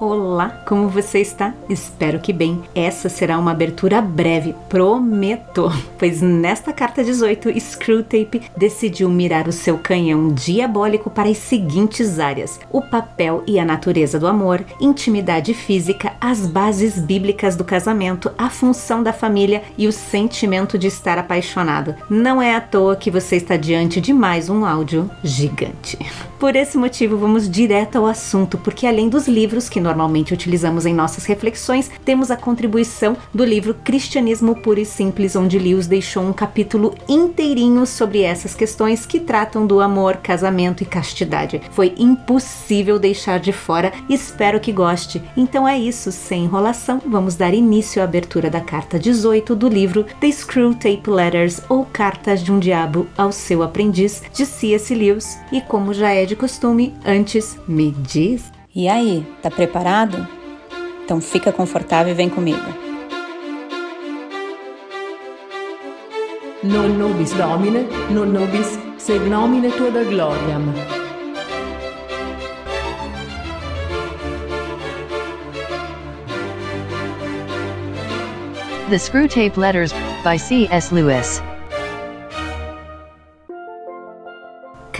Olá, como você está? Espero que bem. Essa será uma abertura breve, prometo. Pois nesta carta 18, Screwtape decidiu mirar o seu canhão diabólico para as seguintes áreas: o papel e a natureza do amor, intimidade física, as bases bíblicas do casamento, a função da família e o sentimento de estar apaixonado. Não é à toa que você está diante de mais um áudio gigante. Por esse motivo, vamos direto ao assunto, porque além dos livros que normalmente utilizamos em nossas reflexões, temos a contribuição do livro Cristianismo Puro e Simples, onde Lewis deixou um capítulo inteirinho sobre essas questões que tratam do amor, casamento e castidade. Foi impossível deixar de fora, espero que goste. Então é isso, sem enrolação, vamos dar início à abertura da carta 18 do livro The Screw Tape Letters ou Cartas de um Diabo ao seu aprendiz, de C.S. Lewis. E como já é de costume, antes me diz. E aí, tá preparado? Então fica confortável e vem comigo. Non nobis Domine, non nobis sed nomine tua da gloriam. The Screwtape Letters by C.S. Lewis.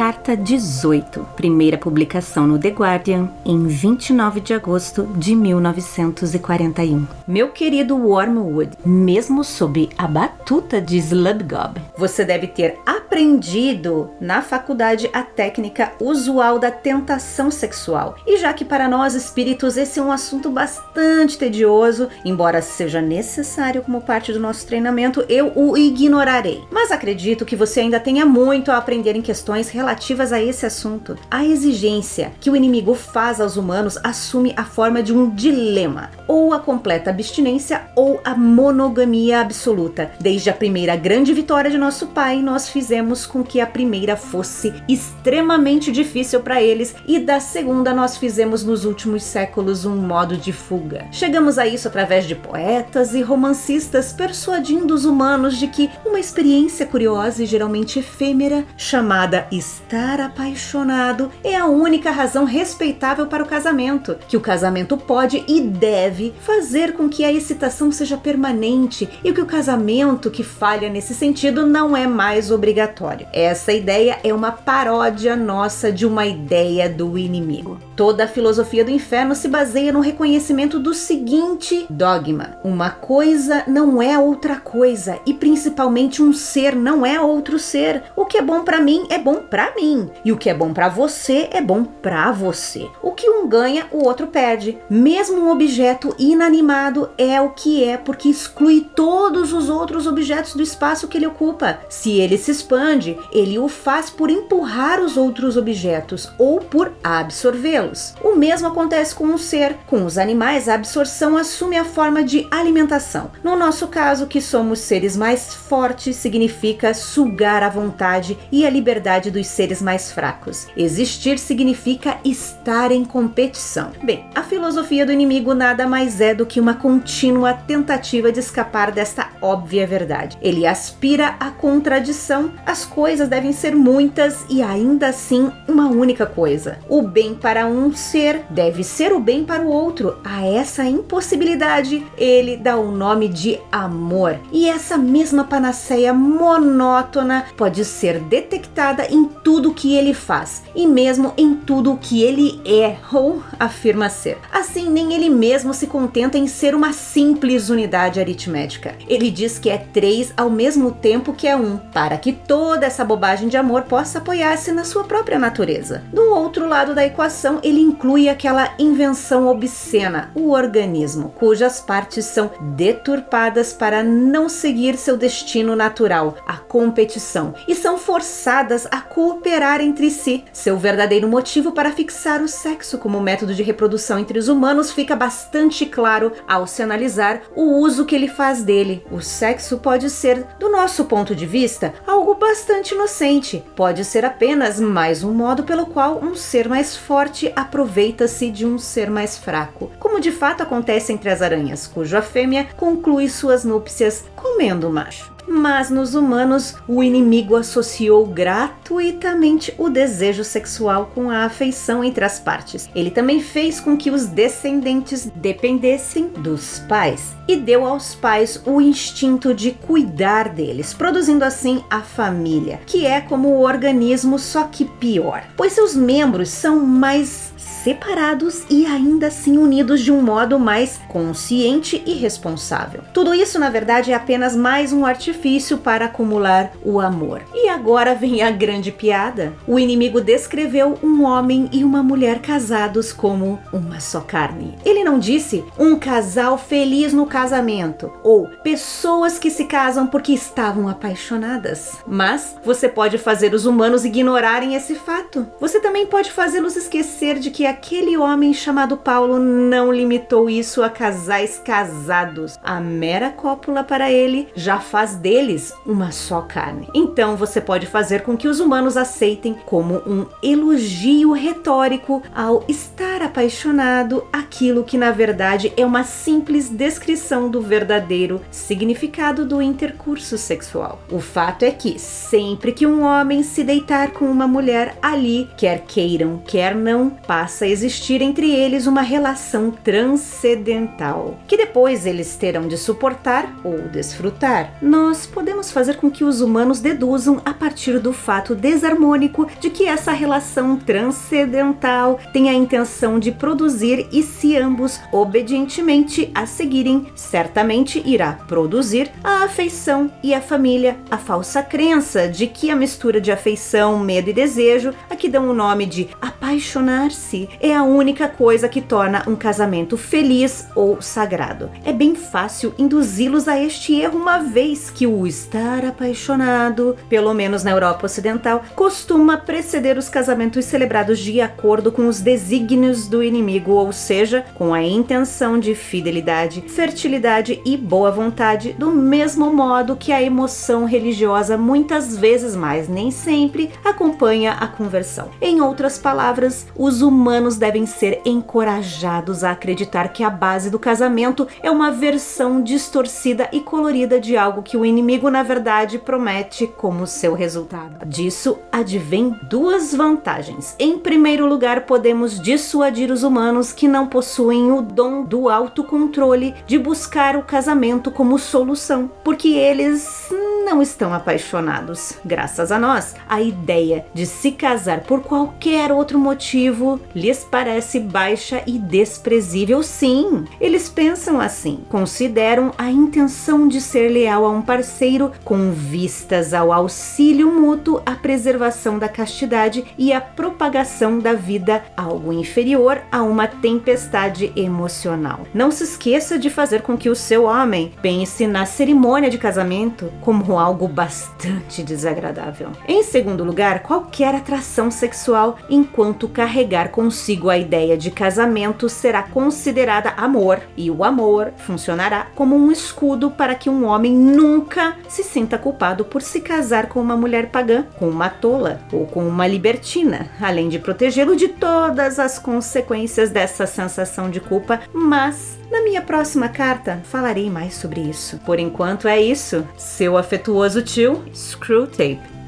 Carta 18, primeira publicação no The Guardian, em 29 de agosto de 1941. Meu querido Wormwood, mesmo sob a batuta de Slubgob, você deve ter aprendido na faculdade a técnica usual da tentação sexual. E já que para nós espíritos esse é um assunto bastante tedioso, embora seja necessário como parte do nosso treinamento, eu o ignorarei. Mas acredito que você ainda tenha muito a aprender em questões relativas a esse assunto. A exigência que o inimigo faz aos humanos assume a forma de um dilema: ou a completa abstinência ou a monogamia absoluta. Desde a primeira grande vitória de nosso pai, nós fizemos com que a primeira fosse extremamente difícil para eles e da segunda nós fizemos nos últimos séculos um modo de fuga. Chegamos a isso através de poetas e romancistas persuadindo os humanos de que uma experiência curiosa e geralmente efêmera chamada estar apaixonado é a única razão respeitável para o casamento, que o casamento pode e deve fazer com que a excitação seja permanente e que o casamento que falha nesse sentido não é mais obrigatório. Essa ideia é uma paródia nossa de uma ideia do inimigo. Toda a filosofia do inferno se baseia no reconhecimento do seguinte dogma: uma coisa não é outra coisa e principalmente um ser não é outro ser. O que é bom para mim é bom para mim e o que é bom para você é bom para você. O que um ganha, o outro perde. Mesmo um objeto inanimado é o que é porque exclui todos os outros objetos do espaço que ele ocupa. Se ele se expande, ele o faz por empurrar os outros objetos ou por absorvê-los. O mesmo acontece com um ser. Com os animais, a absorção assume a forma de alimentação. No nosso caso, que somos seres mais fortes, significa sugar a vontade e a liberdade dos seres mais fracos. Existir significa estar em competição. Bem, a filosofia do inimigo nada mais é do que uma contínua tentativa de escapar desta óbvia verdade. Ele aspira à contradição. As coisas devem ser muitas e ainda assim uma única coisa. O bem para um ser deve ser o bem para o outro. A essa impossibilidade, ele dá o nome de amor. E essa mesma panaceia monótona pode ser detectada em tudo que ele faz e mesmo em tudo que ele é ou afirma ser. Assim, nem ele mesmo se contenta em ser uma simples unidade aritmética. Ele diz que é três ao mesmo tempo que é um, para que toda essa bobagem de amor possa apoiar-se na sua própria natureza. Do outro lado da equação, ele inclui aquela invenção obscena, o organismo, cujas partes são deturpadas para não seguir seu destino natural, a competição, e são forçadas a cooperar entre si. Seu verdadeiro motivo para fixar o sexo como método de reprodução entre os humanos fica bastante claro ao se analisar o uso que ele faz dele. O sexo pode ser, do nosso ponto de vista, algo bastante inocente. Pode ser apenas mais um modo pelo qual um ser mais forte aproveita-se de um ser mais fraco, como de fato acontece entre as aranhas, cuja fêmea conclui suas núpcias comendo o macho. Mas nos humanos o inimigo associou gratuitamente o desejo sexual com a afeição entre as partes. Ele também fez com que os descendentes dependessem dos pais e deu aos pais o instinto de cuidar deles, produzindo assim a família, que é como o organismo, só que pior, pois seus membros são mais separados e ainda assim unidos de um modo mais consciente e responsável. Tudo isso, na verdade, é apenas mais um artifício para acumular o amor. E agora vem a grande piada. O inimigo descreveu um homem e uma mulher casados como uma só carne. Ele não disse um casal feliz no casamento ou pessoas que se casam porque estavam apaixonadas. Mas você pode fazer os humanos ignorarem esse fato. Você também pode fazê-los esquecer de que aquele homem chamado Paulo não limitou isso a casais casados. A mera cópula para ele já faz deles uma só carne. Então você pode fazer com que os humanos aceitem como um elogio retórico ao estar apaixonado aquilo que na verdade é uma simples descrição do verdadeiro significado do intercurso sexual. O fato é que sempre que um homem se deitar com uma mulher ali, quer queiram, quer não, passa existir entre eles uma relação transcendental, que depois eles terão de suportar ou desfrutar. Nós podemos fazer com que os humanos deduzam a partir do fato desarmônico de que essa relação transcendental tem a intenção de produzir e se ambos obedientemente a seguirem, certamente irá produzir a afeição e a família, a falsa crença de que a mistura de afeição, medo e desejo, a que dão o nome de apaixonar-se, é a única coisa que torna um casamento feliz ou sagrado. É bem fácil induzi-los a este erro, uma vez que o estar apaixonado, pelo menos na Europa Ocidental, costuma preceder os casamentos celebrados de acordo com os desígnios do inimigo, ou seja, com a intenção de fidelidade, fertilidade e boa vontade, do mesmo modo que a emoção religiosa muitas vezes, mas nem sempre, acompanha a conversão. Em outras palavras, os humanos humanos devem ser encorajados a acreditar que a base do casamento é uma versão distorcida e colorida de algo que o inimigo, na verdade, promete como seu resultado. Disso advém duas vantagens. Em primeiro lugar, podemos dissuadir os humanos que não possuem o dom do autocontrole de buscar o casamento como solução, porque eles não estão apaixonados. Graças a nós, a ideia de se casar por qualquer outro motivo lhes parece baixa e desprezível. Sim, eles pensam assim, consideram a intenção de ser leal a um parceiro com vistas ao auxílio mútuo, à preservação da castidade e à propagação da vida algo inferior a uma tempestade emocional. Não se esqueça de fazer com que o seu homem pense na cerimônia de casamento como algo bastante desagradável. Em segundo lugar, qualquer atração sexual enquanto carregar consigo a ideia de casamento será considerada amor, e o amor funcionará como um escudo para que um homem nunca se sinta culpado por se casar com uma mulher pagã, com uma tola ou com uma libertina, além de protegê-lo de todas as consequências dessa sensação de culpa, mas na minha próxima carta falarei mais sobre isso. Por enquanto é isso. Seu afetuoso tio, Screwtape.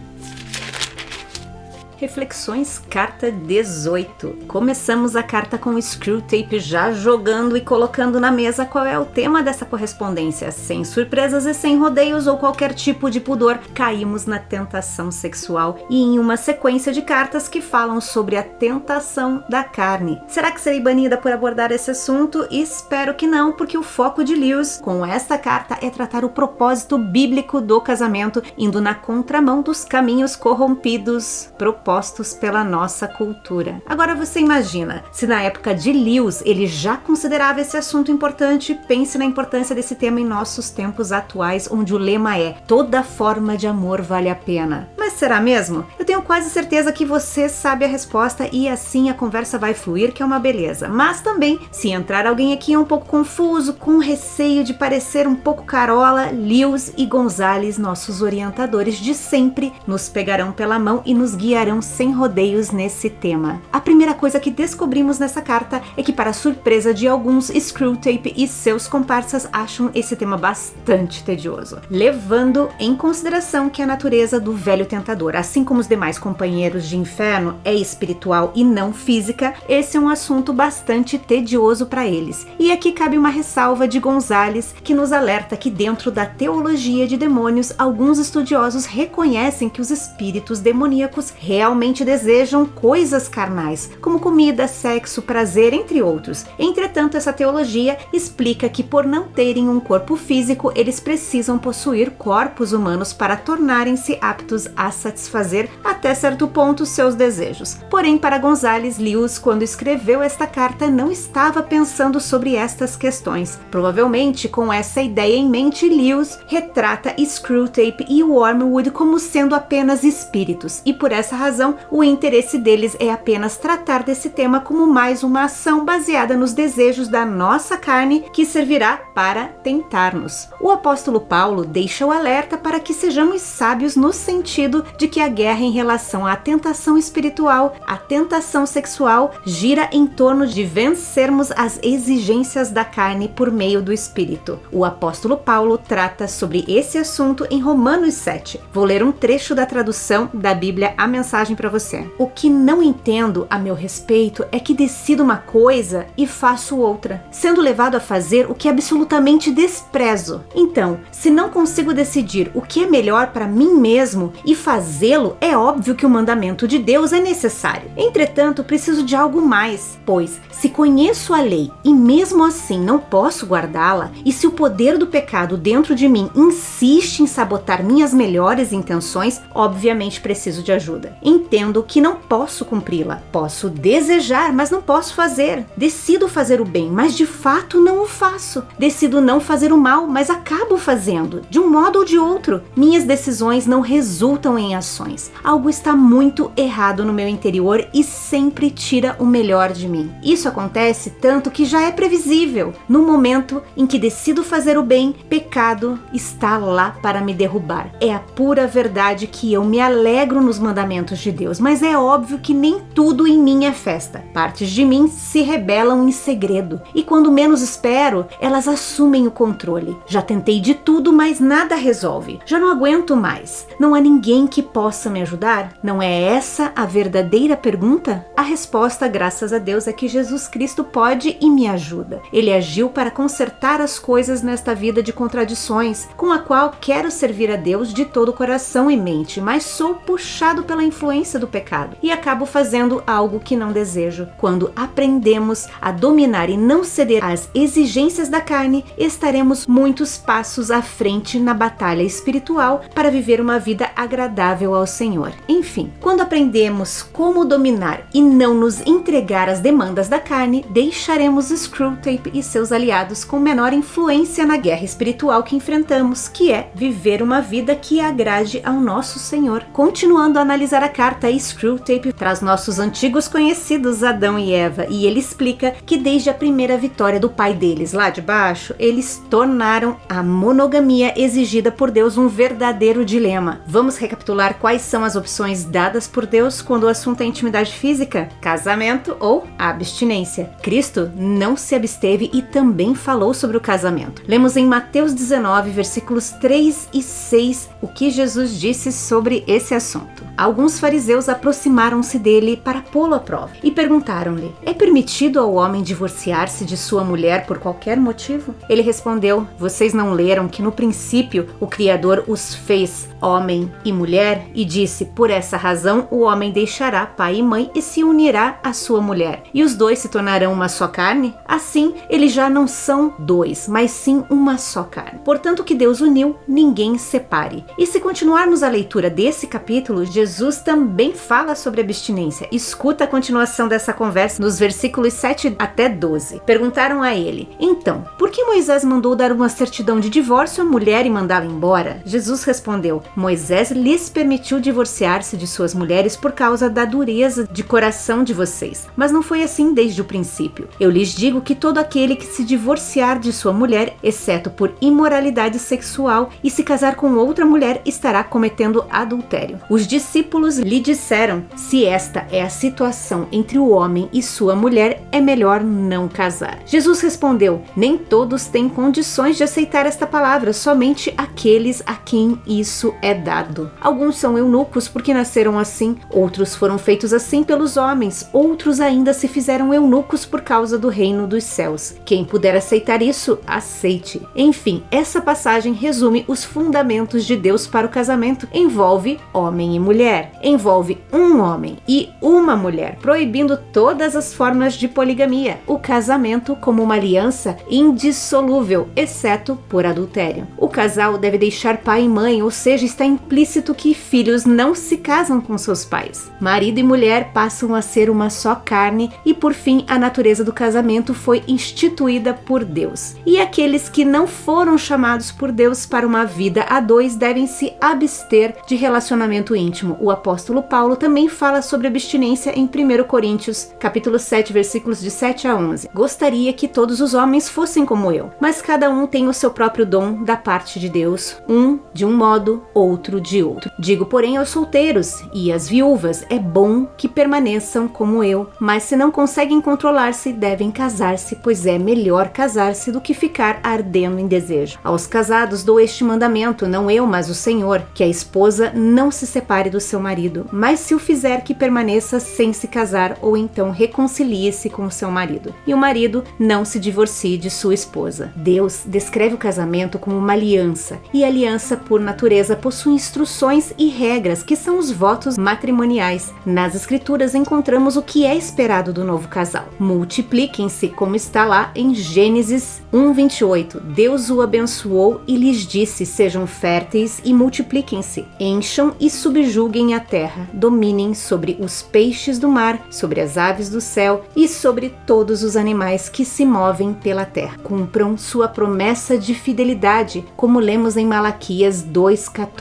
Reflexões, carta 18. Começamos a carta com o Screwtape já jogando e colocando na mesa qual é o tema dessa correspondência. Sem surpresas e sem rodeios ou qualquer tipo de pudor, caímos na tentação sexual e em uma sequência de cartas que falam sobre a tentação da carne. Será que serei banida por abordar esse assunto? Espero que não, porque o foco de Lewis com esta carta é tratar o propósito bíblico do casamento, indo na contramão dos caminhos corrompidos propostos impostos pela nossa cultura. Agora você imagina, se na época de Lewis ele já considerava esse assunto importante, pense na importância desse tema em nossos tempos atuais, onde o lema é toda forma de amor vale a pena. Mas será mesmo? Eu tenho quase certeza que você sabe a resposta e assim a conversa vai fluir, que é uma beleza. Mas também, se entrar alguém aqui um pouco confuso, com receio de parecer um pouco carola, Lewis e Gonzales, nossos orientadores de sempre, nos pegarão pela mão e nos guiarão sem rodeios nesse tema. A primeira coisa que descobrimos nessa carta é que, para surpresa de alguns, Screwtape e seus comparsas acham esse tema bastante tedioso, levando em consideração que a natureza do velho tentador, assim como os demais companheiros de inferno, é espiritual e não física, esse é um assunto bastante tedioso para eles. E aqui cabe uma ressalva de Gonzales que nos alerta que dentro da teologia de demônios, alguns estudiosos reconhecem que os espíritos demoníacos realmente desejam coisas carnais, como comida, sexo, prazer, entre outros. Entretanto, essa teologia explica que por não terem um corpo físico, eles precisam possuir corpos humanos para tornarem-se aptos a satisfazer até certo ponto seus desejos. Porém, para Gonzales, Lewis, quando escreveu esta carta, não estava pensando sobre estas questões. Provavelmente, com essa ideia em mente, Lewis retrata Screwtape e Wormwood como sendo apenas espíritos, e por essa razão o interesse deles é apenas tratar desse tema como mais uma ação baseada nos desejos da nossa carne que servirá para tentar-nos. O apóstolo Paulo deixa o alerta para que sejamos sábios no sentido de que a guerra em relação à tentação espiritual, à tentação sexual, gira em torno de vencermos as exigências da carne por meio do espírito. O apóstolo Paulo trata sobre esse assunto em Romanos 7. Vou ler um trecho da tradução da Bíblia A Mensagem para você. O que não entendo a meu respeito é que decido uma coisa e faço outra, sendo levado a fazer o que absolutamente desprezo. Então, se não consigo decidir o que é melhor para mim mesmo e fazê-lo, é óbvio que o mandamento de Deus é necessário. Entretanto, preciso de algo mais, pois se conheço a lei e mesmo assim não posso guardá-la, e se o poder do pecado dentro de mim insiste em sabotar minhas melhores intenções, obviamente preciso de ajuda. Entendo que não posso cumpri-la. Posso desejar, mas não posso fazer. Decido fazer o bem, mas de fato não o faço. Decido não fazer o mal, mas acabo fazendo, de um modo ou de outro. Minhas decisões não resultam em ações. Algo está muito errado no meu interior e sempre tira o melhor de mim. Isso acontece tanto que já é previsível. No momento em que decido fazer o bem, pecado está lá para me derrubar. É a pura verdade que eu me alegro nos mandamentos de Deus, mas é óbvio que nem tudo em mim é festa. Partes de mim se rebelam em segredo e quando menos espero, elas assumem o controle. Já tentei de tudo, mas nada resolve. Já não aguento mais. Não há ninguém que possa me ajudar? Não é essa a verdadeira pergunta? A resposta, graças a Deus, é que Jesus Cristo pode e me ajuda. Ele agiu para consertar as coisas nesta vida de contradições, com a qual quero servir a Deus de todo o coração e mente, mas sou puxado pela influência do pecado e acabo fazendo algo que não desejo. Quando aprendemos a dominar e não ceder às exigências da carne, estaremos muitos passos à frente na batalha espiritual para viver uma vida agradável ao Senhor. Enfim, quando aprendemos como dominar e não nos entregar às demandas da carne, deixaremos Screwtape e seus aliados com menor influência na guerra espiritual que enfrentamos, que é viver uma vida que agrade ao nosso Senhor. Continuando a analisar a carta, Screwtape traz nossos antigos conhecidos Adão e Eva e ele explica que desde a primeira vitória do pai deles lá de baixo, eles tornaram a monogamia exigida por Deus um verdadeiro dilema. Vamos recapitular quais são as opções dadas por Deus quando o assunto é intimidade física, casamento ou abstinência. Cristo não se absteve e também falou sobre o casamento. Lemos em Mateus 19, versículos 3 e 6, o que Jesus disse sobre esse assunto. Alguns fariseus aproximaram-se dele para pô-lo à prova e perguntaram-lhe: É permitido ao homem divorciar-se de sua mulher por qualquer motivo? Ele respondeu: Vocês não leram que no princípio o Criador os fez homem e mulher e disse: Por essa razão o homem deixará pai e mãe e se unirá à sua mulher, e os dois se tornarão uma só carne? Assim, eles já não são dois, mas sim uma só carne. Portanto, o que Deus uniu, ninguém separe. E se continuarmos a leitura desse capítulo, Jesus também fala sobre abstinência. Escuta a continuação dessa conversa nos versículos 7 até 12. Perguntaram a ele: Então, por que Moisés mandou dar uma certidão de divórcio à mulher e mandá-la embora? Jesus respondeu: Moisés lhes permitiu divorciar-se de suas mulheres por causa da dureza de coração de vocês. Mas não foi assim desde o princípio. Eu lhes digo que todo aquele que se divorciar de sua mulher, exceto por imoralidade sexual, e se casar com outra mulher, estará cometendo adultério. Os discípulos lhe disseram: se esta é a situação entre o homem e sua mulher, é melhor não casar. Jesus respondeu: nem todos têm condições de aceitar esta palavra, somente aqueles a quem isso é dado. Alguns são eunucos porque nasceram assim, outros foram feitos assim pelos homens, outros ainda se fizeram eunucos por causa do reino dos céus. Quem puder aceitar isso, aceite. Enfim, essa passagem resume os fundamentos de Deus para o casamento. Envolve homem e mulher, envolve um homem e uma mulher, proibindo todas as formas de poligamia. O casamento como uma aliança indissolúvel, exceto por adultério. O casal deve deixar pai e mãe, ou seja, está implícito que filhos não se casam com seus pais. Marido e mulher passam a ser uma só carne e, por fim, a natureza do casamento foi instituída por Deus. E aqueles que não foram chamados por Deus para uma vida a dois devem se abster de relacionamento íntimo. O apóstolo Paulo também fala sobre abstinência em 1 Coríntios, capítulo 7, versículos de 7 a 11. Gostaria que todos os homens fossem como eu, mas cada um tem o seu próprio dom da parte de Deus, um de um modo, outro de outro. Digo, porém, aos solteiros e às viúvas, é bom que permaneçam como eu, mas se não conseguem controlar-se, devem casar-se, pois é melhor casar-se do que ficar ardendo em desejo. Aos casados dou este mandamento, não eu, mas o Senhor, que a esposa não se separe do seu marido, mas se o fizer que permaneça sem se casar ou então reconcilie-se com o seu marido. E o marido não se divorcie de sua esposa. Deus descreve o casamento como uma aliança, e aliança por natureza possui instruções e regras que são os votos matrimoniais. Nas escrituras encontramos o que é esperado do novo casal. Multipliquem-se, como está lá em Gênesis 1:28. Deus o abençoou e lhes disse: Sejam férteis e multipliquem-se, encham e subjuguem a terra, dominem sobre os peixes do mar, sobre as aves do céu e sobre todos os animais que se movem pela terra. Cumpram sua promessa de fidelidade, como lemos em Malaquias 2:14.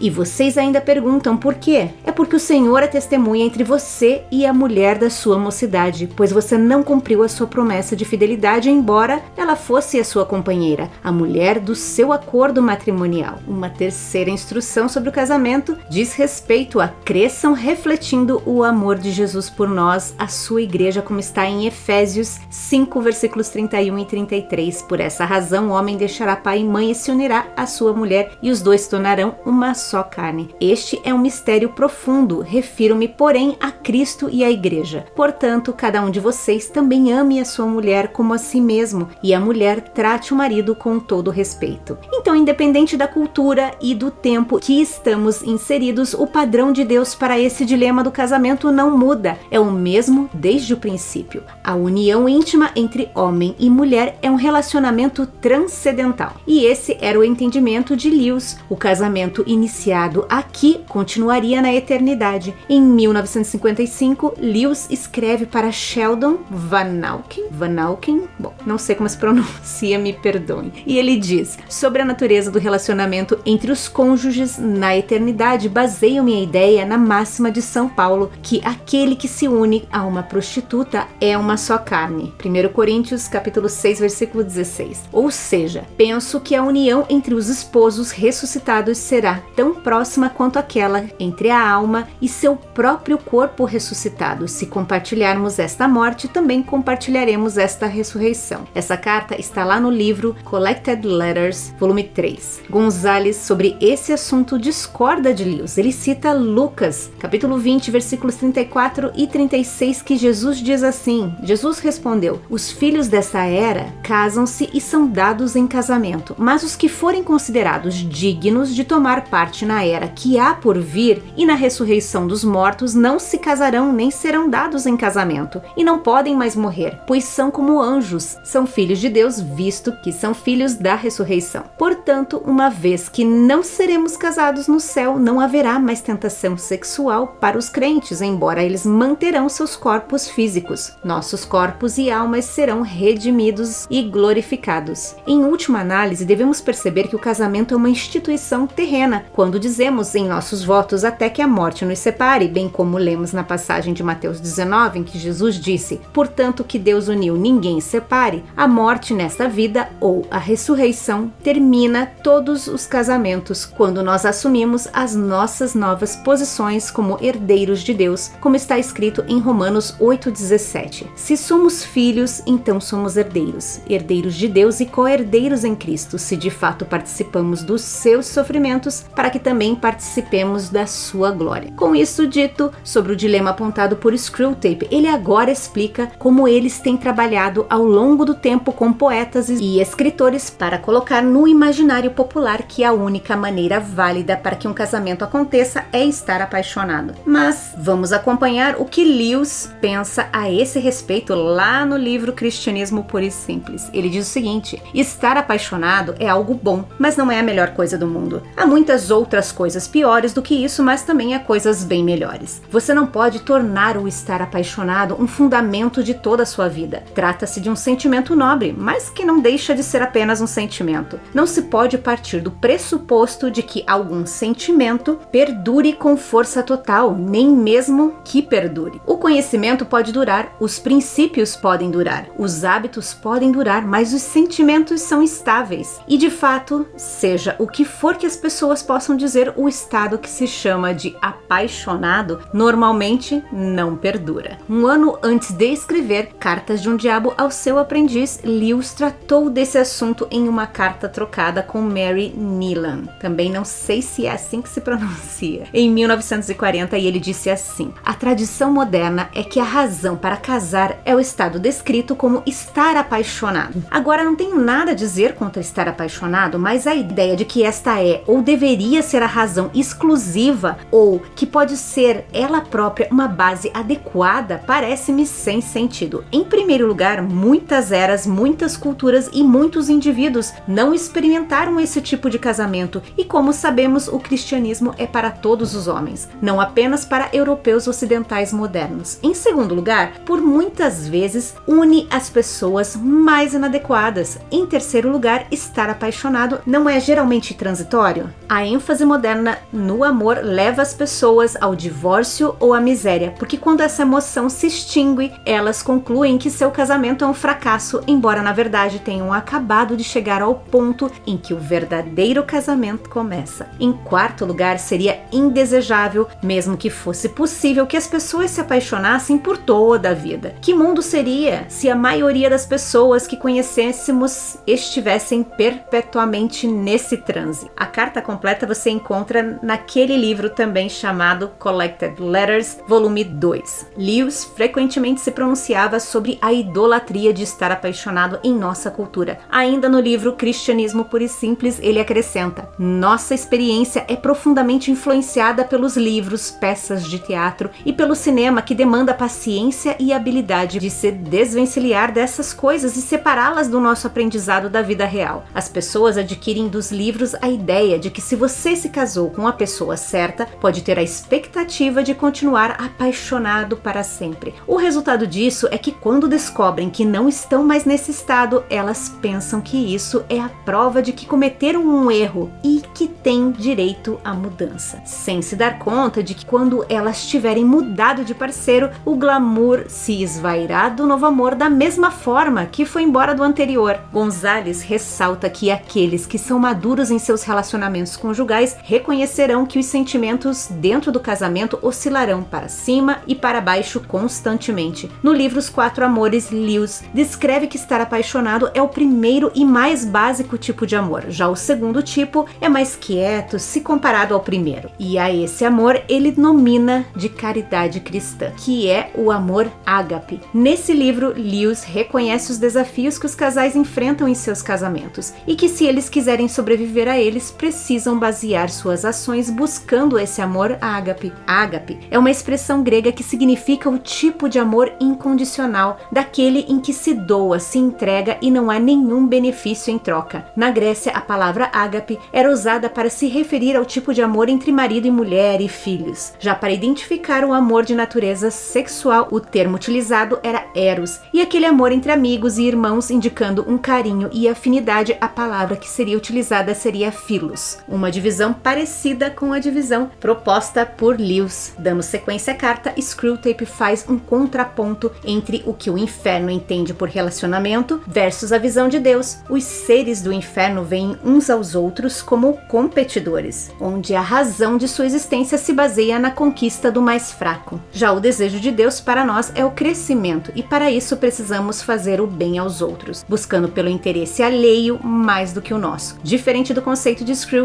E vocês ainda perguntam por quê? É porque o Senhor é testemunha entre você e a mulher da sua mocidade, pois você não cumpriu a sua promessa de fidelidade, embora ela fosse a sua companheira, a mulher do seu acordo matrimonial. Uma terceira instrução sobre o casamento diz respeito a cresçam refletindo o amor de Jesus por nós, a sua igreja, como está em Efésios 5, versículos 31 e 33. Por essa razão, o homem deixará pai e mãe e se unirá à sua mulher, e os dois se tornarão uma só carne. Este é um mistério profundo, refiro-me, porém, a Cristo e à igreja. Portanto, cada um de vocês também ame a sua mulher como a si mesmo, e a mulher trate o marido com todo respeito. Então, independente da cultura e do tempo que estamos inseridos, o padrão de Deus para esse dilema do casamento não muda, é o mesmo desde o princípio. A união íntima entre homem e mulher é um relacionamento transcendental. E esse era o entendimento de Lewis. O casamento iniciado aqui continuaria na eternidade. Em 1955, Lewis escreve para Sheldon Van Auken, Van Auken, bom, não sei como se pronuncia, me perdoem. E ele diz: sobre a natureza do relacionamento entre os cônjuges na eternidade, baseio minha ideia na máxima de São Paulo, que aquele que se une a uma prostituta é uma só carne. 1 Coríntios capítulo 6, versículo 16. Ou seja, penso que a união entre os esposos ressuscitados será tão próxima quanto aquela entre a alma e seu próprio corpo ressuscitado. Se compartilharmos esta morte, também compartilharemos esta ressurreição. Essa carta está lá no livro Collected Letters, volume 3. Gonzales, sobre esse assunto, discorda de Lewis. Ele cita Lucas, capítulo 20, versículos 34 e 36, que Jesus diz assim: Jesus respondeu: Os filhos dessa era casam-se e são dados em casamento, mas os que forem considerados dignos de tomar parte na era que há por vir e na ressurreição dos mortos não se casarão nem serão dados em casamento e não podem mais morrer, pois são como anjos, são filhos de Deus, visto que são filhos da ressurreição. Portanto, uma vez que não seremos casados no céu, não haverá mais tentação sexual para os crentes, embora eles manterão seus corpos físicos. Nossos corpos e almas serão redimidos e glorificados. Em última análise, devemos perceber que o casamento é uma instituição terrena, quando dizemos em nossos votos até que a morte nos separe, bem como lemos na passagem de Mateus 19, em que Jesus disse: Portanto, que Deus uniu, ninguém separe, a morte nesta vida ou a ressurreição termina todos os casamentos quando nós assumimos as nossas novas posições como herdeiros de Deus, como está escrito em Romanos 8,17. Se somos filhos, então somos herdeiros, herdeiros de Deus e co-herdeiros em Cristo, se de fato participamos dos seus sofrimentos, para que também participemos da sua glória. Com isso dito, sobre o dilema apontado por Screwtape, ele agora explica como eles têm trabalhado ao longo do tempo com poetas e escritores para colocar no imaginário popular que a única maneira válida para que um casamento aconteça é estar apaixonado. Mas vamos acompanhar o que Lewis pensa a esse respeito lá no livro Cristianismo Puro e Simples. Ele diz o seguinte: estar apaixonado é algo bom, mas não é a melhor coisa do mundo. Há muitas outras coisas piores do que isso, mas também há coisas bem melhores. Você não pode tornar o estar apaixonado um fundamento de toda a sua vida. Trata-se de um sentimento nobre, mas que não deixa de ser apenas um sentimento. Não se pode partir do pressuposto de que algum sentimento perdure com força total, nem mesmo que perdure. O conhecimento pode durar, os princípios podem durar, os hábitos podem durar, mas os sentimentos são estáveis. E de fato, seja o que for que as pessoas possam dizer, o estado que se chama de apaixonado normalmente não perdura. Um ano antes de escrever Cartas de um Diabo ao seu aprendiz, Lewis tratou desse assunto em uma carta trocada com Mary Nealon. Também não sei se é assim que se pronuncia. Em 1940, e ele disse assim: A tradição moderna é que a razão para casar é o estado descrito como estar apaixonado. Agora, não tenho nada a dizer contra estar apaixonado, mas a ideia de que esta é ou deveria ser a razão exclusiva ou que pode ser ela própria uma base adequada parece-me sem sentido. Em primeiro lugar, muitas eras, muitas culturas e muitos indivíduos não experimentaram esse tipo de casamento e, como sabemos, o cristianismo é para todos os homens, não apenas para europeus ocidentais modernos. Em segundo lugar, por muitas vezes une as pessoas mais inadequadas. Em terceiro lugar, estar apaixonado não é geralmente transitório. A ênfase moderna no amor leva as pessoas ao divórcio ou à miséria, porque quando essa emoção se extingue, elas concluem que seu casamento é um fracasso, embora na verdade tenham acabado de chegar ao ponto em que o verdadeiro casamento começa. Em quarto lugar, seria indesejável, mesmo que fosse possível, que as pessoas se apaixonassem por toda a vida. Que mundo seria se a maioria das pessoas que conhecêssemos estivessem perpetuamente nesse transe? A carta completa você encontra naquele livro também chamado Collected Letters, volume 2. Lewis frequentemente se pronunciava sobre a idolatria de estar apaixonado em nossa cultura. Ainda no livro Cristianismo Puro e Simples, ele acrescenta: Nossa experiência é profundamente influenciada pelos livros, peças de teatro e pelo cinema que demanda paciência e habilidade de se desvencilhar dessas coisas e separá-las do nosso aprendizado da vida real. As pessoas adquirem dos livros a ideia de que se você se casou com a pessoa certa, pode ter a expectativa de continuar apaixonado para sempre. O resultado disso é que quando descobrem que não estão mais nesse estado, elas pensam que isso é a prova de que cometeram um erro e que têm direito à mudança, sem se dar conta de que quando elas tiverem mudado de parceiro, o glamour se esvairá do novo amor da mesma forma que foi embora do anterior. Gonzales ressalta que aqueles que são maduros em seus relacionamentos conjugais reconhecerão que os sentimentos dentro do casamento oscilarão para cima e para baixo constantemente. No livro Os Quatro Amores, Lewis descreve que estar apaixonado é o primeiro e mais básico tipo de amor. Já o segundo tipo é mais quieto se comparado ao primeiro. E a esse amor ele nomina de caridade cristã, que é o amor ágape. Nesse livro, Lewis reconhece os desafios que os casais enfrentam em seus casamentos e que se eles quiserem sobreviver a eles, precisam basear suas ações buscando esse amor ágape. Ágape é uma expressão grega que significa o tipo de amor incondicional, daquele em que se doa, se entrega e não há nenhum benefício em troca. Na Grécia, a palavra ágape era usada para se referir ao tipo de amor entre marido e mulher e filhos. Já para identificar o amor de natureza sexual, o termo utilizado era eros, e aquele amor entre amigos e irmãos indicando um carinho e afinidade, a palavra que seria utilizada seria filos, uma divisão parecida com a divisão proposta por Lewis. Dando sequência à carta, Screwtape faz um contraponto entre o que o inferno entende por relacionamento versus a visão de Deus. Os seres do inferno veem uns aos outros como competidores, onde a razão de sua existência se baseia na conquista do mais fraco. Já o desejo de Deus para nós é o crescimento e para isso precisamos fazer o bem aos outros, buscando pelo interesse alheio mais do que o nosso. Diferente do conceito de Screwtape,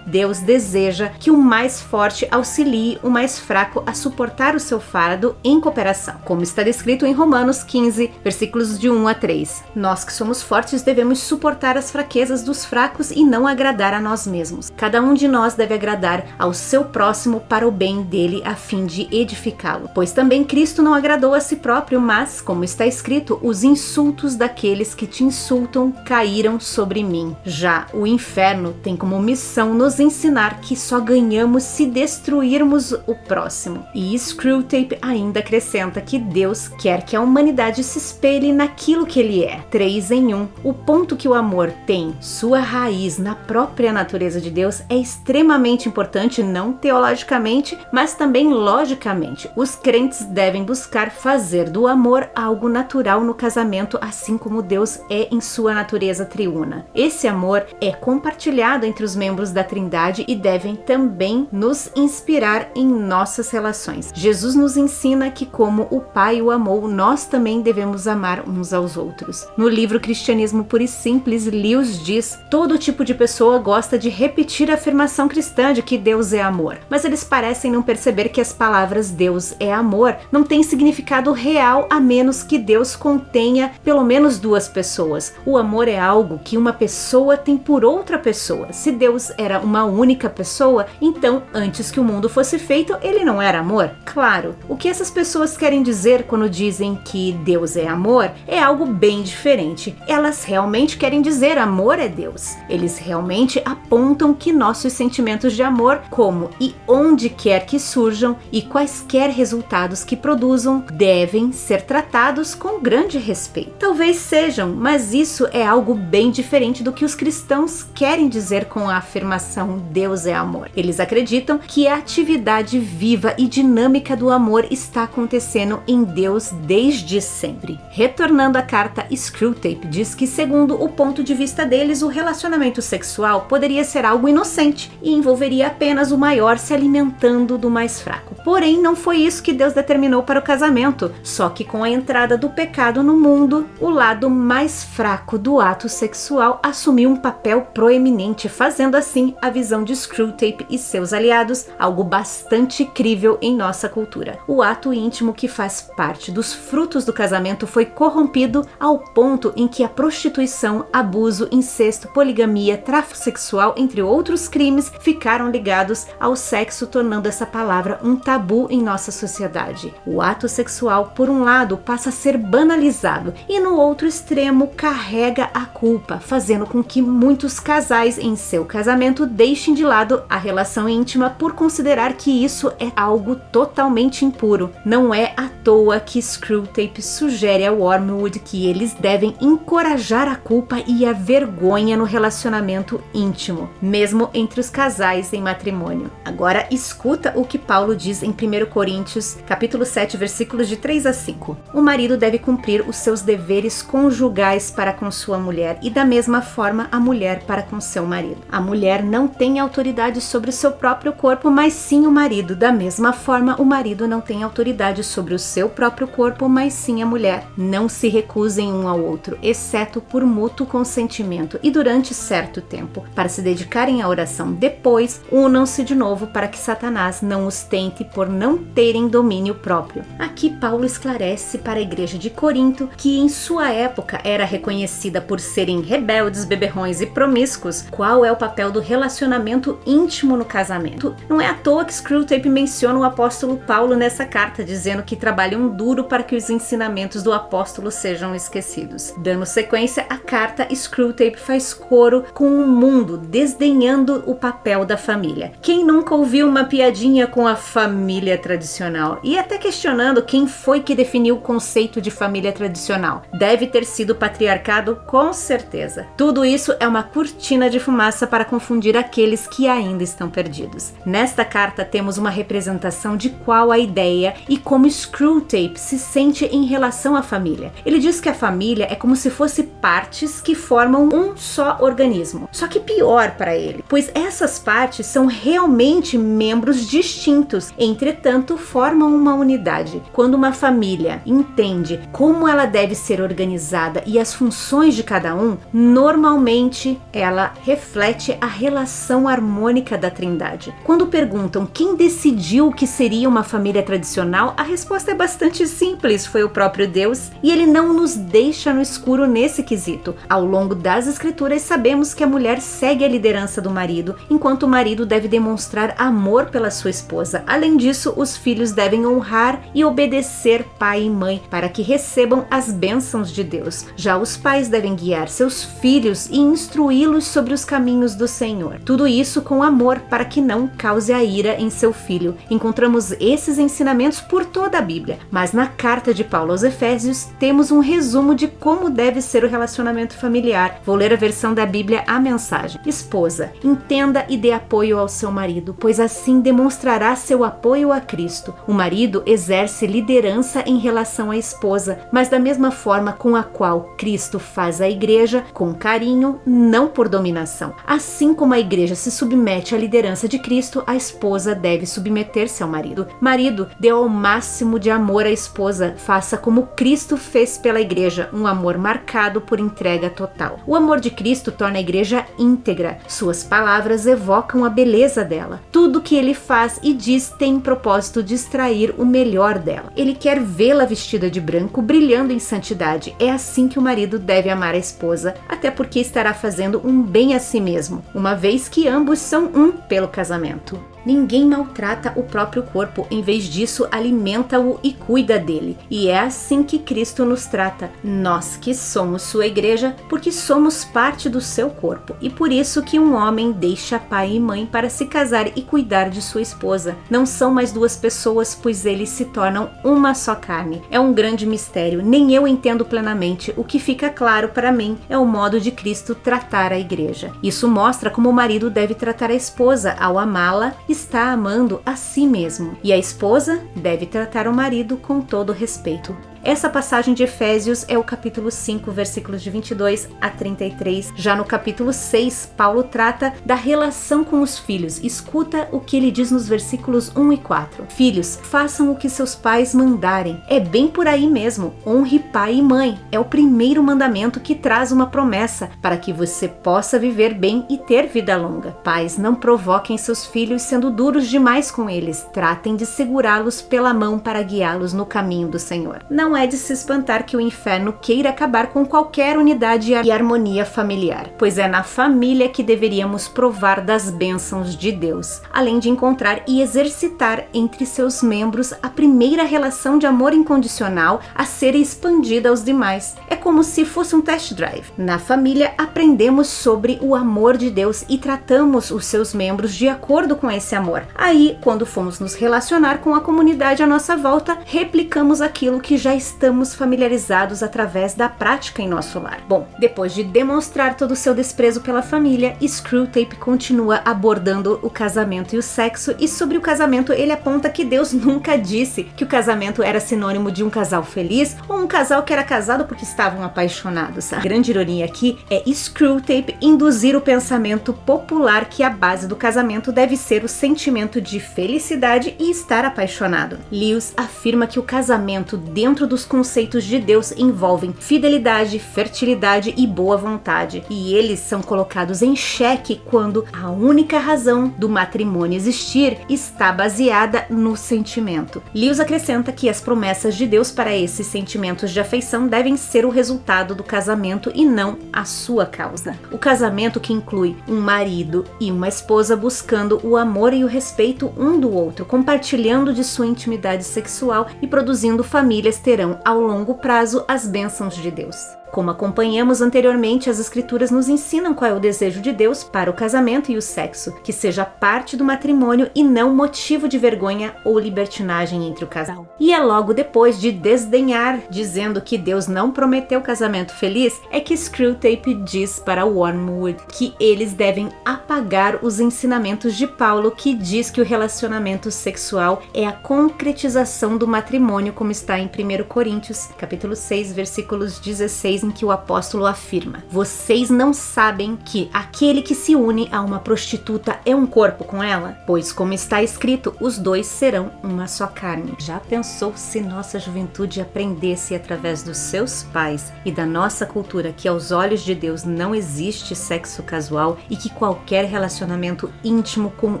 Deus deseja que o mais forte auxilie o mais fraco a suportar o seu fardo em cooperação, como está descrito em Romanos 15, versículos de 1 a 3. Nós que somos fortes devemos suportar as fraquezas dos fracos e não agradar a nós mesmos. Cada um de nós deve agradar ao seu próximo para o bem dele a fim de edificá-lo. Pois também Cristo não agradou a si próprio, mas, como está escrito, os insultos daqueles que te insultam caíram sobre mim. Já o inferno tem como missão nos ensinar que só ganhamos se destruirmos o próximo. E Screwtape ainda acrescenta que Deus quer que a humanidade se espelhe naquilo que ele é. Três em um. O ponto que o amor tem sua raiz na própria natureza de Deus é extremamente importante, não teologicamente, mas também logicamente. Os crentes devem buscar fazer do amor algo natural no casamento, assim como Deus é em sua natureza triuna. Esse amor é compartilhado entre os membros da Trindade e devem também nos inspirar em nossas relações. Jesus nos ensina que, como o Pai o amou, nós também devemos amar uns aos outros. No livro Cristianismo Puro e Simples, Lewis diz: todo tipo de pessoa gosta de repetir a afirmação cristã de que Deus é amor, mas eles parecem não perceber que as palavras Deus é amor não têm significado real a menos que Deus contenha pelo menos duas pessoas. O amor é algo que uma pessoa tem por outra pessoa. Se Deus era uma única pessoa, então antes que o mundo fosse feito, ele não era amor? Claro. O que essas pessoas querem dizer quando dizem que Deus é amor é algo bem diferente. Elas realmente querem dizer amor é Deus. Eles realmente apontam que nossos sentimentos de amor, como e onde quer que surjam e quaisquer resultados que produzam, devem ser tratados com grande respeito. Talvez sejam, mas isso é algo bem diferente do que os cristãos querem dizer com a afirmação Deus é amor. Eles acreditam que a atividade viva e dinâmica do amor está acontecendo em Deus desde sempre. Retornando à carta Screwtape, diz que, segundo o ponto de vista deles, o relacionamento sexual poderia ser algo inocente e envolveria apenas o maior se alimentando do mais fraco. Porém, não foi isso que Deus determinou para o casamento, só que com a entrada do pecado no mundo, o lado mais fraco do ato sexual assumiu um papel proeminente, fazendo assim a visão de Screwtape e seus aliados algo bastante crível em nossa cultura. O ato íntimo que faz parte dos frutos do casamento foi corrompido ao ponto em que a prostituição, abuso, incesto, poligamia, tráfico sexual, entre outros crimes, ficaram ligados ao sexo, tornando essa palavra um tabu em nossa sociedade. O ato sexual, por um lado, passa a ser banalizado e no outro extremo carrega a culpa, fazendo com que muitos casais em seu casamento deixem de lado a relação íntima por considerar que isso é algo totalmente impuro. Não é à toa que Screwtape sugere a Wormwood que eles devem encorajar a culpa e a vergonha no relacionamento íntimo, mesmo entre os casais em matrimônio. Agora escuta o que Paulo diz em 1 Coríntios, capítulo 7, versículos de 3 a 5. O marido deve cumprir os seus deveres conjugais para com sua mulher e da mesma forma a mulher para com seu marido. A mulher não tem autoridade sobre o seu próprio corpo, mas sim o marido. Da mesma forma, o marido não tem autoridade sobre o seu próprio corpo, mas sim a mulher. Não se recusem um ao outro, exceto por mútuo consentimento e durante certo tempo, para se dedicarem à oração. Depois, unam-se de novo para que Satanás não os tente por não terem domínio próprio. Aqui Paulo esclarece para a igreja de Corinto que em sua época era reconhecida por serem rebeldes, beberrões e promíscuos, qual é o papel do relacionamento íntimo no casamento. Não é à toa que Screwtape menciona o apóstolo Paulo nessa carta, dizendo que trabalham duro para que os ensinamentos do apóstolo sejam esquecidos. Dando sequência à carta, Screwtape faz coro com o mundo, desdenhando o papel da família. Quem nunca ouviu uma piadinha com a família tradicional? E até questionando quem foi que definiu o conceito de família tradicional. Deve ter sido o patriarcado, com certeza. Tudo isso é uma cortina de fumaça para confundir aqueles que ainda estão perdidos. Nesta carta temos uma representação de qual a ideia e como Screwtape se sente em relação à família. Ele diz que a família é como se fosse partes que formam um só organismo. Só que pior para ele, pois essas partes são realmente membros distintos, entretanto formam uma unidade. Quando uma família entende como ela deve ser organizada e as funções de cada um, normalmente ela reflete a relação harmônica da Trindade. Quando perguntam quem decidiu que seria uma família tradicional, a resposta é bastante simples: foi o próprio Deus, e ele não nos deixa no escuro nesse quesito. Ao longo das escrituras sabemos que a mulher segue a liderança do marido, enquanto o marido deve demonstrar amor pela sua esposa. Além disso, os filhos devem honrar e obedecer pai e mãe para que recebam as bênçãos de Deus. Já os pais devem guiar seus filhos e instruí-los sobre os caminhos do Senhor. Tudo isso com amor para que não cause a ira em seu filho. Encontramos esses ensinamentos por toda a Bíblia, mas na carta de Paulo aos Efésios temos um resumo de como deve ser o relacionamento familiar. Vou ler a versão da Bíblia A Mensagem. Esposa, entenda e dê apoio ao seu marido, pois assim demonstrará seu apoio a Cristo. O marido exerce liderança em relação à esposa, mas da mesma forma com a qual Cristo faz a igreja, com carinho, não por dominação. Assim como a igreja se submete à liderança de Cristo, a esposa deve submeter-se ao marido. Marido, dê ao máximo de amor à esposa, faça como Cristo fez pela igreja, um amor marcado por entrega total. O amor de Cristo torna a igreja íntegra. Suas palavras evocam a beleza dela. Tudo que ele faz e diz tem propósito de extrair o melhor dela. Ele quer vê-la vestida de branco, brilhando em santidade. É assim que o marido deve amar a esposa, até porque estará fazendo um bem a si mesmo, uma vez que ambos são um pelo casamento. Ninguém maltrata o próprio corpo, em vez disso, alimenta-o e cuida dele. E é assim que Cristo nos trata, nós que somos sua igreja, porque somos parte do seu corpo. E por isso que um homem deixa pai e mãe para se casar e cuidar de sua esposa. Não são mais duas pessoas, pois eles se tornam uma só carne. É um grande mistério, nem eu entendo plenamente. O que fica claro para mim é o modo de Cristo tratar a igreja. Isso mostra como o marido deve tratar a esposa ao amá-la está amando a si mesmo, e a esposa deve tratar o marido com todo respeito. Essa passagem de Efésios é o capítulo 5, versículos de 22 a 33. Já no capítulo 6, Paulo trata da relação com os filhos. Escuta o que ele diz nos versículos 1 e 4. Filhos, façam o que seus pais mandarem. É bem por aí mesmo. Honre pai e mãe. É o primeiro mandamento que traz uma promessa para que você possa viver bem e ter vida longa. Pais, não provoquem seus filhos sendo duros demais com eles. Tratem de segurá-los pela mão para guiá-los no caminho do Senhor. Não não é de se espantar que o inferno queira acabar com qualquer unidade e harmonia familiar, pois é na família que deveríamos provar das bênçãos de Deus, além de encontrar e exercitar entre seus membros a primeira relação de amor incondicional a ser expandida aos demais. É como se fosse um test drive. Na família, aprendemos sobre o amor de Deus e tratamos os seus membros de acordo com esse amor. Aí, quando fomos nos relacionar com a comunidade à nossa volta, replicamos aquilo que já estamos familiarizados através da prática em nosso lar. Bom, depois de demonstrar todo o seu desprezo pela família, Screwtape continua abordando o casamento e o sexo, e sobre o casamento ele aponta que Deus nunca disse que o casamento era sinônimo de um casal feliz ou um casal que era casado porque estavam apaixonados. A grande ironia aqui é Screwtape induzir o pensamento popular que a base do casamento deve ser o sentimento de felicidade e estar apaixonado. Lewis afirma que o casamento dentro dos conceitos de Deus envolvem fidelidade, fertilidade e boa vontade, e eles são colocados em xeque quando a única razão do matrimônio existir está baseada no sentimento. Lewis acrescenta que as promessas de Deus para esses sentimentos de afeição devem ser o resultado do casamento e não a sua causa. O casamento que inclui um marido e uma esposa buscando o amor e o respeito um do outro, compartilhando de sua intimidade sexual e produzindo famílias terão terão ao longo prazo as bênçãos de Deus. Como acompanhamos anteriormente, as Escrituras nos ensinam qual é o desejo de Deus para o casamento e o sexo, que seja parte do matrimônio e não motivo de vergonha ou libertinagem entre o casal. E é logo depois de desdenhar, dizendo que Deus não prometeu casamento feliz, é que Screwtape diz para Wormwood que eles devem apagar os ensinamentos de Paulo que diz que o relacionamento sexual é a concretização do matrimônio, como está em 1 Coríntios, capítulo 6, versículos 16 em que o apóstolo afirma: Vocês não sabem que aquele que se une a uma prostituta é um corpo com ela? Pois, como está escrito, os dois serão uma só carne. Já pensou se nossa juventude aprendesse através dos seus pais e da nossa cultura que aos olhos de Deus não existe sexo casual e que qualquer relacionamento íntimo com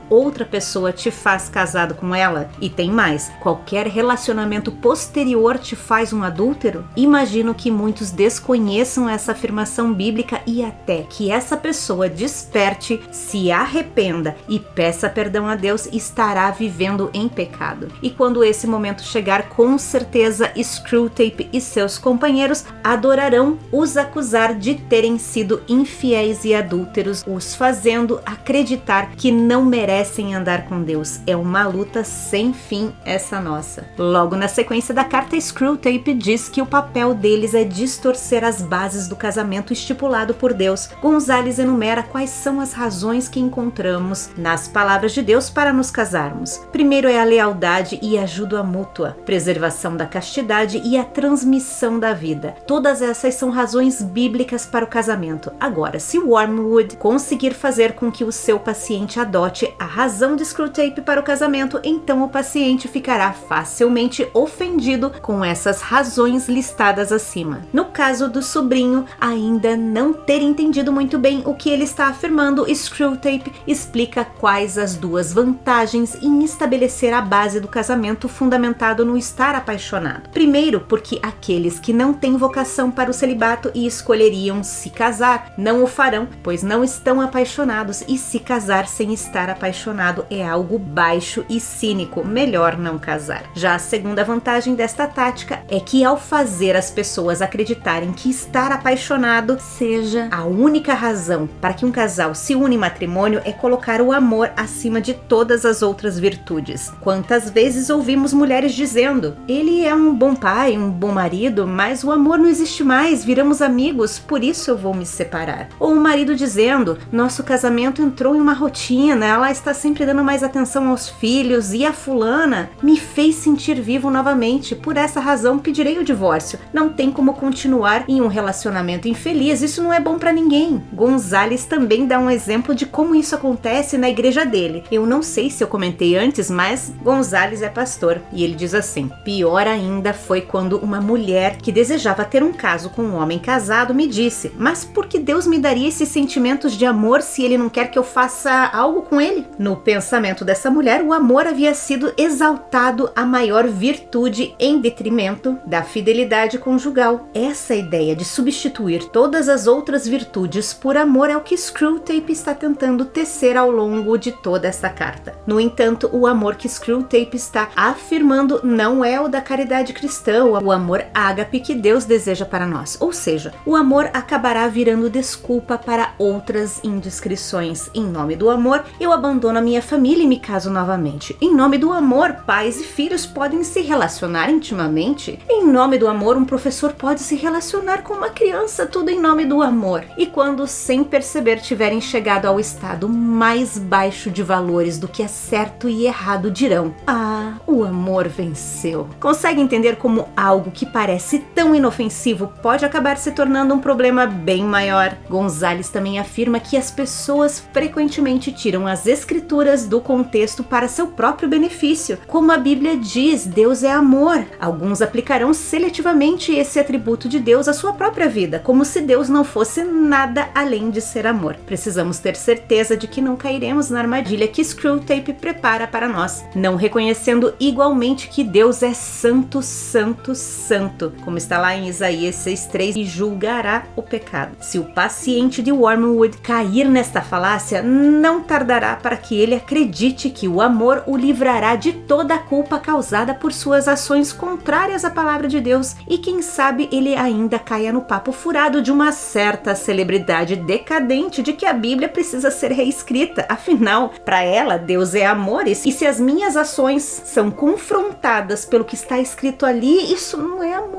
outra pessoa te faz casado com ela? E tem mais: qualquer relacionamento posterior te faz um adúltero? Imagino que muitos desconheçam essa afirmação bíblica e até que essa pessoa desperte, se arrependa e peça perdão a Deus, estará vivendo em pecado. E quando esse momento chegar, com certeza Screwtape e seus companheiros adorarão os acusar de terem sido infiéis e adúlteros, os fazendo acreditar que não merecem andar com Deus. É uma luta sem fim essa nossa. Logo na sequência da carta, Screwtape diz que o papel deles é distorcer as bases do casamento estipulado por Deus. Gonzales enumera quais são as razões que encontramos nas palavras de Deus para nos casarmos. Primeiro é a lealdade e ajuda mútua, preservação da castidade e a transmissão da vida. Todas essas são razões bíblicas para o casamento. Agora, se Wormwood conseguir fazer com que o seu paciente adote a razão de Screwtape para o casamento, então o paciente ficará facilmente ofendido com essas razões listadas acima. No caso do sobrinho, ainda não ter entendido muito bem o que ele está afirmando, Screwtape explica quais as duas vantagens em estabelecer a base do casamento fundamentado no estar apaixonado. Primeiro, porque aqueles que não têm vocação para o celibato e escolheriam se casar, não o farão, pois não estão apaixonados e se casar sem estar apaixonado é algo baixo e cínico, melhor não casar. Já a segunda vantagem desta tática é que ao fazer as pessoas acreditarem que estar apaixonado seja a única razão para que um casal se une em matrimônio é colocar o amor acima de todas as outras virtudes. Quantas vezes ouvimos mulheres dizendo: "Ele é um bom pai, um bom marido, mas o amor não existe mais, viramos amigos, por isso eu vou me separar". Ou o marido dizendo: "Nosso casamento entrou em uma rotina, ela está sempre dando mais atenção aos filhos e a fulana me fez sentir vivo novamente, por essa razão pedirei o divórcio. Não tem como continuar em um relacionamento infeliz, isso não é bom para ninguém". Gonzales também dá um exemplo de como isso acontece na igreja dele. Eu não sei se eu comentei antes, mas Gonzales é pastor e ele diz assim: "Pior ainda foi quando uma mulher que desejava ter um caso com um homem casado me disse: "Mas por que Deus me daria esses sentimentos de amor se ele não quer que eu faça algo com ele?" No pensamento dessa mulher, o amor havia sido exaltado a maior virtude em detrimento da fidelidade conjugal. Essa ideia de substituir todas as outras virtudes por amor é o que Screwtape está tentando tecer ao longo de toda essa carta. No entanto, o amor que Screwtape está afirmando não é o da caridade cristã, o amor ágape que Deus deseja para nós. Ou seja, o amor acabará virando desculpa para outras indiscrições. Em nome do amor, eu abandono a minha família e me caso novamente. Em nome do amor, pais e filhos podem se relacionar intimamente. Em nome do amor, um professor pode se relacionar com uma criança, tudo em nome do amor. E quando, sem perceber, tiverem chegado ao estado mais baixo de valores do que é certo e errado, dirão: Ah, o amor venceu. Consegue entender como algo que parece tão inofensivo pode acabar se tornando um problema bem maior? Gonzales também afirma que as pessoas frequentemente tiram as escrituras do contexto para seu próprio benefício. Como a Bíblia diz, Deus é amor. Alguns aplicarão seletivamente esse atributo de Deus à sua própria vida, como se Deus não fosse nada além de ser amor. Precisamos ter certeza de que não cairemos na armadilha que Screwtape prepara para nós, não reconhecendo igualmente que Deus é santo, santo, santo, como está lá em Isaías 6:3 e julgará o pecado. Se o paciente de Wormwood cair nesta falácia, não tardará para que ele acredite que o amor o livrará de toda a culpa causada por suas ações contrárias à palavra de Deus e quem sabe ele ainda caia no papo furado de uma certa celebridade decadente de que a Bíblia precisa ser reescrita. Afinal, para ela, Deus é amor e se as minhas ações são confrontadas pelo que está escrito ali, isso não é amor.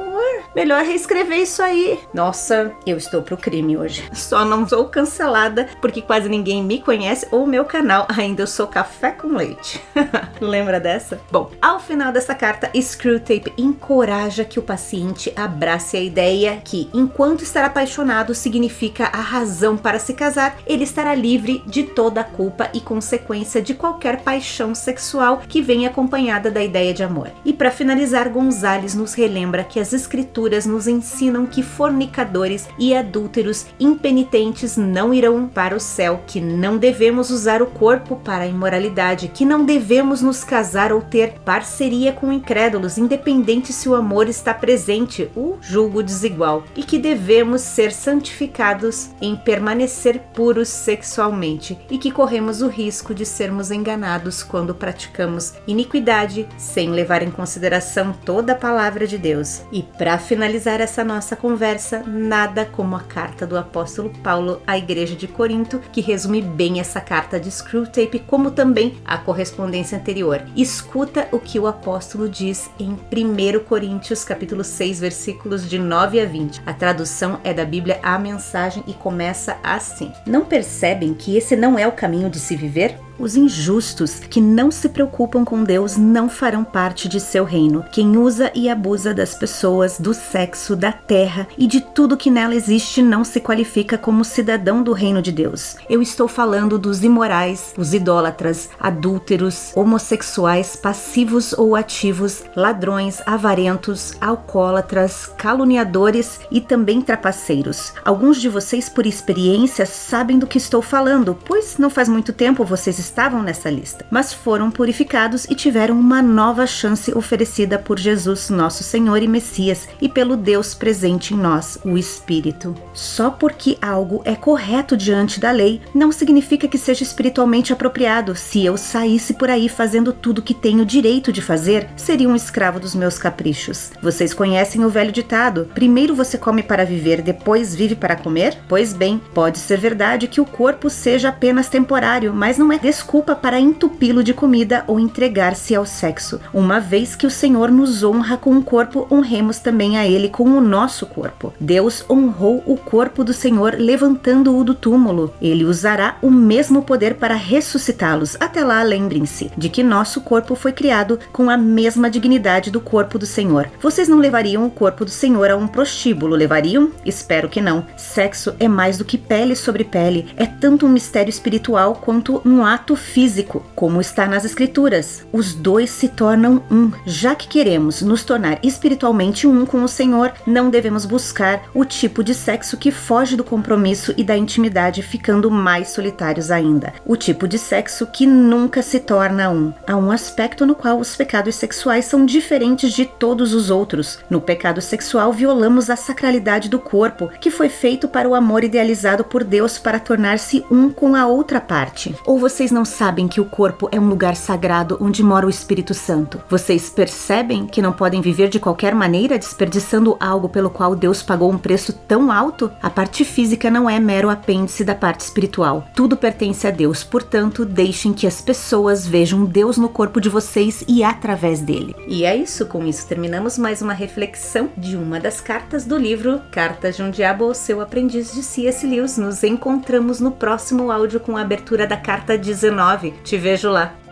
Melhor reescrever isso aí. Nossa, eu estou pro crime hoje. Só não sou cancelada porque quase ninguém me conhece ou meu canal ainda eu sou café com leite. Lembra dessa? Bom, ao final dessa carta, Screwtape encoraja que o paciente abrace a ideia que, enquanto estar apaixonado significa a razão para se casar, ele estará livre de toda a culpa e consequência de qualquer paixão sexual que venha acompanhada da ideia de amor. E para finalizar, Gonzales nos relembra que as escrituras nos ensinam que fornicadores e adúlteros impenitentes não irão para o céu, que não devemos usar o corpo para a imoralidade, que não devemos nos casar ou ter parceria com incrédulos, independente se o amor está presente, o julgo desigual, e que devemos ser santificados em permanecer puros sexualmente e que corremos o risco de sermos enganados quando praticamos iniquidade sem levar em consideração toda a palavra de Deus. E para finalizar essa nossa conversa, nada como a carta do apóstolo Paulo à igreja de Corinto, que resume bem essa carta de Screwtape, como também a correspondência anterior. Escuta o que o apóstolo diz em 1 Coríntios capítulo 6, versículos de 9 a 20. A tradução é da Bíblia A Mensagem e começa assim: Não percebem que esse não é o caminho de se viver? Os injustos que não se preocupam com Deus não farão parte de seu reino. Quem usa e abusa das pessoas, do sexo, da terra e de tudo que nela existe não se qualifica como cidadão do reino de Deus. Eu estou falando dos imorais, os idólatras, adúlteros, homossexuais, passivos ou ativos, ladrões, avarentos, alcoólatras, caluniadores e também trapaceiros. Alguns de vocês, por experiência, sabem do que estou falando, pois não faz muito tempo vocês estavam nessa lista, mas foram purificados e tiveram uma nova chance oferecida por Jesus, nosso Senhor e Messias, e pelo Deus presente em nós, o Espírito. Só porque algo é correto diante da lei, não significa que seja espiritualmente apropriado. Se eu saísse por aí fazendo tudo que tenho direito de fazer, seria um escravo dos meus caprichos. Vocês conhecem o velho ditado: primeiro você come para viver, depois vive para comer? Pois bem, pode ser verdade que o corpo seja apenas temporário, mas não é desculpa para entupi-lo de comida ou entregar-se ao sexo. Uma vez que o Senhor nos honra com o corpo, honremos também a Ele com o nosso corpo. Deus honrou o corpo do Senhor levantando-o do túmulo. Ele usará o mesmo poder para ressuscitá-los. Até lá, lembrem-se de que nosso corpo foi criado com a mesma dignidade do corpo do Senhor. Vocês não levariam o corpo do Senhor a um prostíbulo, levariam? Espero que não. Sexo é mais do que pele sobre pele, é tanto um mistério espiritual quanto um ato ato físico, como está nas Escrituras. Os dois se tornam um. Já que queremos nos tornar espiritualmente um com o Senhor, não devemos buscar o tipo de sexo que foge do compromisso e da intimidade, ficando mais solitários ainda. O tipo de sexo que nunca se torna um. Há um aspecto no qual os pecados sexuais são diferentes de todos os outros. No pecado sexual, violamos a sacralidade do corpo, que foi feito para o amor idealizado por Deus para tornar-se um com a outra parte. Ou vocês não sabem que o corpo é um lugar sagrado onde mora o Espírito Santo? Vocês percebem que não podem viver de qualquer maneira desperdiçando algo pelo qual Deus pagou um preço tão alto? A parte física não é mero apêndice da parte espiritual. Tudo pertence a Deus, portanto, deixem que as pessoas vejam Deus no corpo de vocês e através dele. E é isso, com isso terminamos mais uma reflexão de uma das cartas do livro Cartas de um Diabo ou Seu Aprendiz de C.S. Lewis. Nos encontramos no próximo áudio com a abertura da carta 19. Te vejo lá.